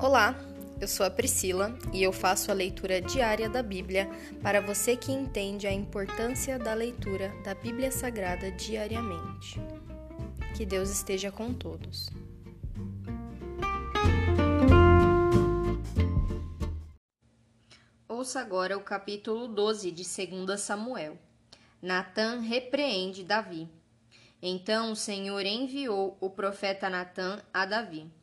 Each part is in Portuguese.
Olá, eu sou a Priscila e eu faço a leitura diária da Bíblia para você que entende a importância da leitura da Bíblia Sagrada diariamente. Que Deus esteja com todos. Ouça agora o capítulo 12 de 2 Samuel. Natã repreende Davi. Então o Senhor enviou o profeta Natã a Davi.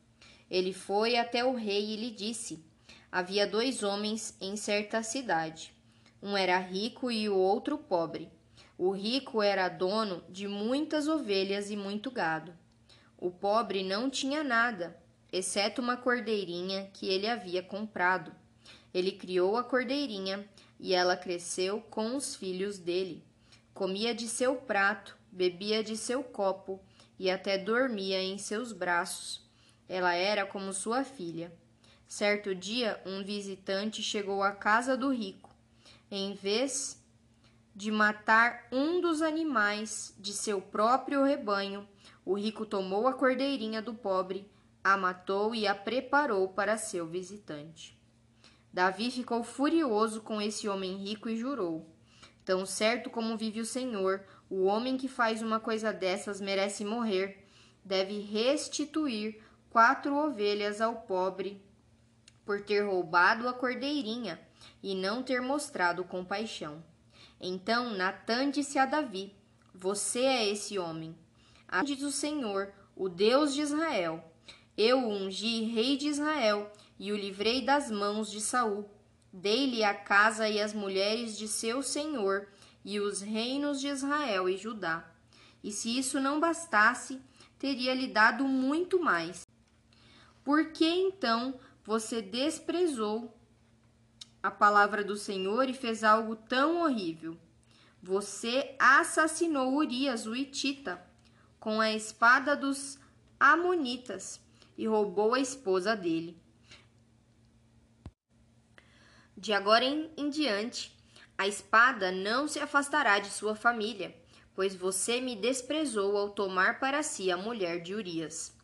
Ele foi até o rei e lhe disse: Havia dois homens em certa cidade. Um era rico e o outro pobre. O rico era dono de muitas ovelhas e muito gado. O pobre não tinha nada, exceto uma cordeirinha que ele havia comprado. Ele criou a cordeirinha e ela cresceu com os filhos dele. Comia de seu prato, bebia de seu copo e até dormia em seus braços. Ela era como sua filha. Certo dia, um visitante chegou à casa do rico. Em vez de matar um dos animais de seu próprio rebanho, o rico tomou a cordeirinha do pobre, a matou e a preparou para seu visitante. Davi ficou furioso com esse homem rico e jurou: Tão certo como vive o Senhor, o homem que faz uma coisa dessas merece morrer. Deve restituir quatro ovelhas ao pobre por ter roubado a cordeirinha e não ter mostrado compaixão. Então Natã disse a Davi: Você é esse homem. Diz o Senhor, o Deus de Israel. Eu o ungi rei de Israel e o livrei das mãos de Saul. Dei-lhe a casa e as mulheres de seu senhor e os reinos de Israel e Judá. E se isso não bastasse, teria-lhe dado muito mais. Por que então você desprezou a palavra do Senhor e fez algo tão horrível? Você assassinou Urias, o Itita, com a espada dos Amonitas e roubou a esposa dele. De agora em, em diante, a espada não se afastará de sua família, pois você me desprezou ao tomar para si a mulher de Urias.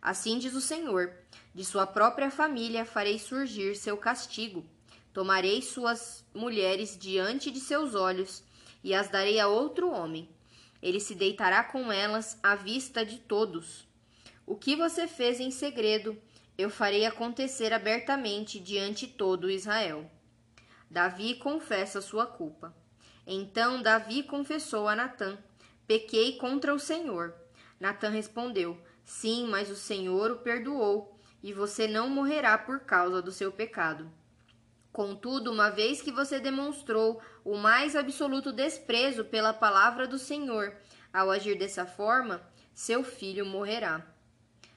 Assim diz o Senhor: de sua própria família farei surgir seu castigo. Tomarei suas mulheres diante de seus olhos e as darei a outro homem. Ele se deitará com elas à vista de todos. O que você fez em segredo, eu farei acontecer abertamente diante todo Israel. Davi confessa sua culpa. Então Davi confessou a Natã: Pequei contra o Senhor. Natã respondeu: Sim, mas o Senhor o perdoou, e você não morrerá por causa do seu pecado. Contudo, uma vez que você demonstrou o mais absoluto desprezo pela palavra do Senhor, ao agir dessa forma, seu filho morrerá.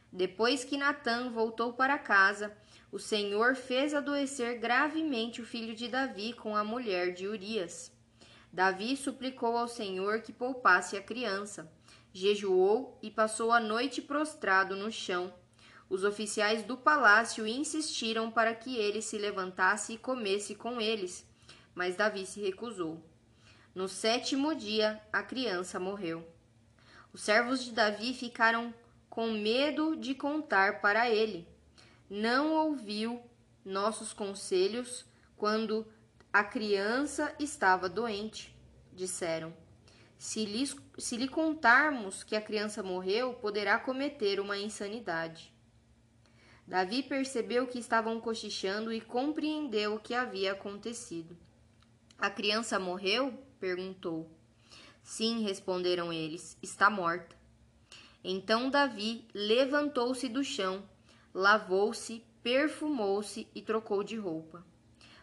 Depois que Natã voltou para casa, o Senhor fez adoecer gravemente o filho de Davi com a mulher de Urias. Davi suplicou ao Senhor que poupasse a criança jejuou e passou a noite prostrado no chão. Os oficiais do palácio insistiram para que ele se levantasse e comesse com eles, mas Davi se recusou. No sétimo dia, a criança morreu. Os servos de Davi ficaram com medo de contar para ele. Não ouviu nossos conselhos quando a criança estava doente, disseram. Se lhe, se lhe contarmos que a criança morreu, poderá cometer uma insanidade. Davi percebeu que estavam cochichando e compreendeu o que havia acontecido. A criança morreu? perguntou. Sim, responderam eles, está morta. Então Davi levantou-se do chão, lavou-se, perfumou-se e trocou de roupa.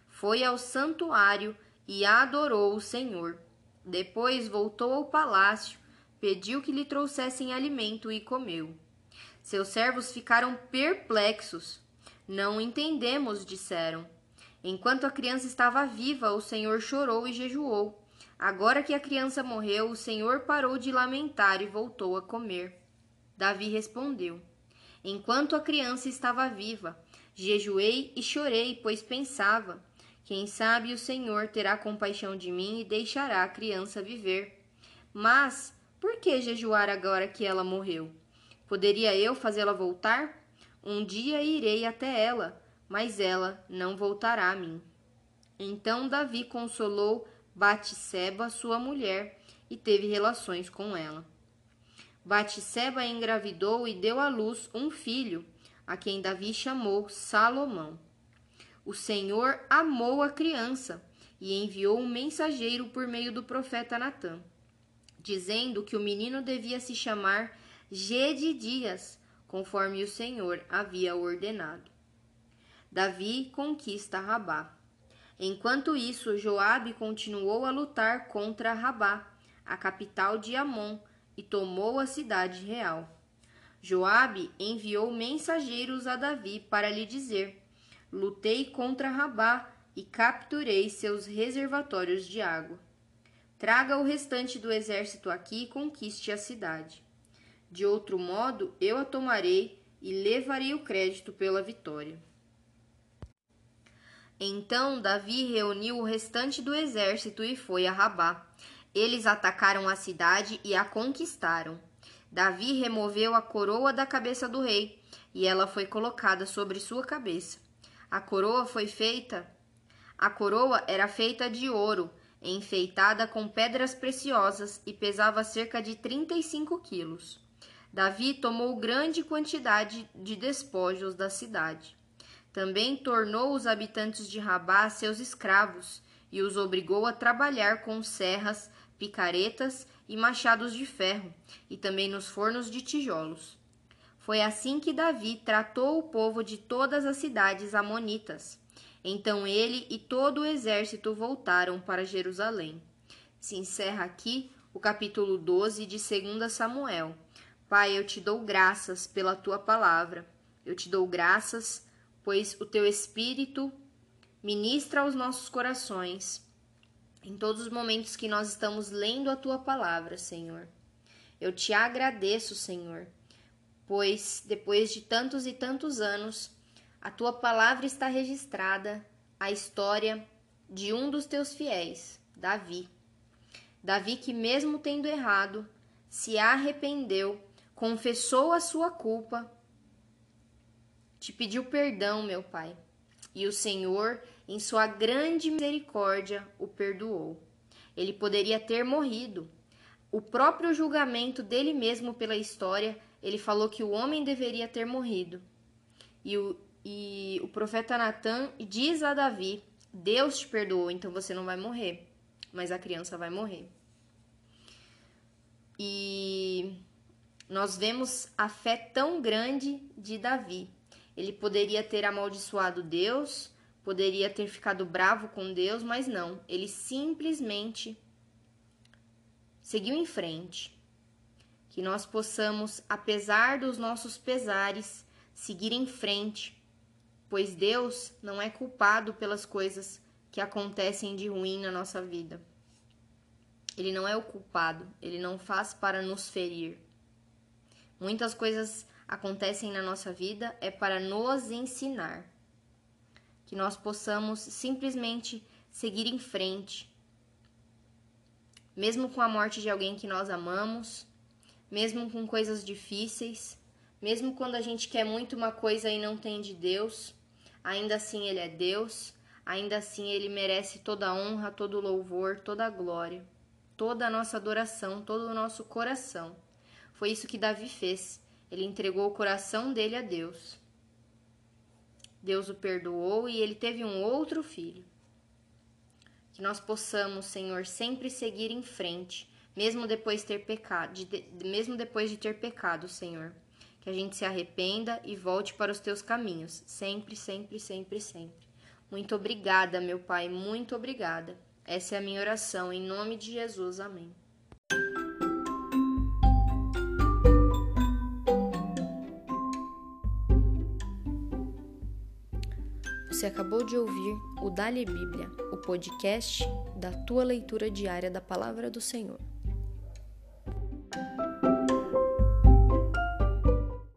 Foi ao santuário e adorou o Senhor. Depois voltou ao palácio, pediu que lhe trouxessem alimento e comeu. Seus servos ficaram perplexos. Não entendemos, disseram. Enquanto a criança estava viva, o Senhor chorou e jejuou. Agora que a criança morreu, o Senhor parou de lamentar e voltou a comer. Davi respondeu: Enquanto a criança estava viva, jejuei e chorei, pois pensava: quem sabe o Senhor terá compaixão de mim e deixará a criança viver. Mas por que jejuar agora que ela morreu? Poderia eu fazê-la voltar? Um dia irei até ela, mas ela não voltará a mim. Então Davi consolou Batseba, sua mulher, e teve relações com ela. Batseba engravidou e deu à luz um filho, a quem Davi chamou Salomão. O Senhor amou a criança e enviou um mensageiro por meio do profeta Natã, dizendo que o menino devia se chamar Gedidias, conforme o Senhor havia ordenado. Davi conquista Rabá. Enquanto isso, Joabe continuou a lutar contra Rabá, a capital de Amon, e tomou a cidade real. Joabe enviou mensageiros a Davi para lhe dizer: Lutei contra Rabá e capturei seus reservatórios de água. Traga o restante do exército aqui e conquiste a cidade. De outro modo, eu a tomarei e levarei o crédito pela vitória. Então Davi reuniu o restante do exército e foi a Rabá. Eles atacaram a cidade e a conquistaram. Davi removeu a coroa da cabeça do rei e ela foi colocada sobre sua cabeça. A coroa foi feita a coroa era feita de ouro, enfeitada com pedras preciosas e pesava cerca de 35 quilos. Davi tomou grande quantidade de despojos da cidade. Também tornou os habitantes de Rabá seus escravos e os obrigou a trabalhar com serras, picaretas e machados de ferro, e também nos fornos de tijolos. Foi assim que Davi tratou o povo de todas as cidades amonitas. Então ele e todo o exército voltaram para Jerusalém. Se encerra aqui o capítulo 12 de 2 Samuel. Pai, eu te dou graças pela tua palavra. Eu te dou graças, pois o teu espírito ministra aos nossos corações em todos os momentos que nós estamos lendo a tua palavra, Senhor. Eu te agradeço, Senhor, pois depois de tantos e tantos anos a tua palavra está registrada a história de um dos teus fiéis, Davi. Davi, que mesmo tendo errado, se arrependeu, confessou a sua culpa, te pediu perdão, meu Pai. E o Senhor, em sua grande misericórdia, o perdoou. Ele poderia ter morrido. O próprio julgamento dele mesmo pela história, ele falou que o homem deveria ter morrido. E o, e o profeta Natan diz a Davi: Deus te perdoou, então você não vai morrer, mas a criança vai morrer. E nós vemos a fé tão grande de Davi. Ele poderia ter amaldiçoado Deus, poderia ter ficado bravo com Deus, mas não. Ele simplesmente seguiu em frente. Que nós possamos, apesar dos nossos pesares, seguir em frente pois Deus não é culpado pelas coisas que acontecem de ruim na nossa vida. Ele não é o culpado, ele não faz para nos ferir. Muitas coisas acontecem na nossa vida é para nos ensinar. Que nós possamos simplesmente seguir em frente. Mesmo com a morte de alguém que nós amamos, mesmo com coisas difíceis, mesmo quando a gente quer muito uma coisa e não tem de Deus, Ainda assim, Ele é Deus, ainda assim, Ele merece toda a honra, todo o louvor, toda a glória, toda a nossa adoração, todo o nosso coração. Foi isso que Davi fez. Ele entregou o coração dele a Deus. Deus o perdoou e ele teve um outro filho. Que nós possamos, Senhor, sempre seguir em frente, mesmo depois ter pecado, de, mesmo depois de ter pecado, Senhor que a gente se arrependa e volte para os teus caminhos, sempre, sempre, sempre, sempre. Muito obrigada, meu Pai, muito obrigada. Essa é a minha oração, em nome de Jesus. Amém. Você acabou de ouvir o Dali Bíblia, o podcast da tua leitura diária da palavra do Senhor.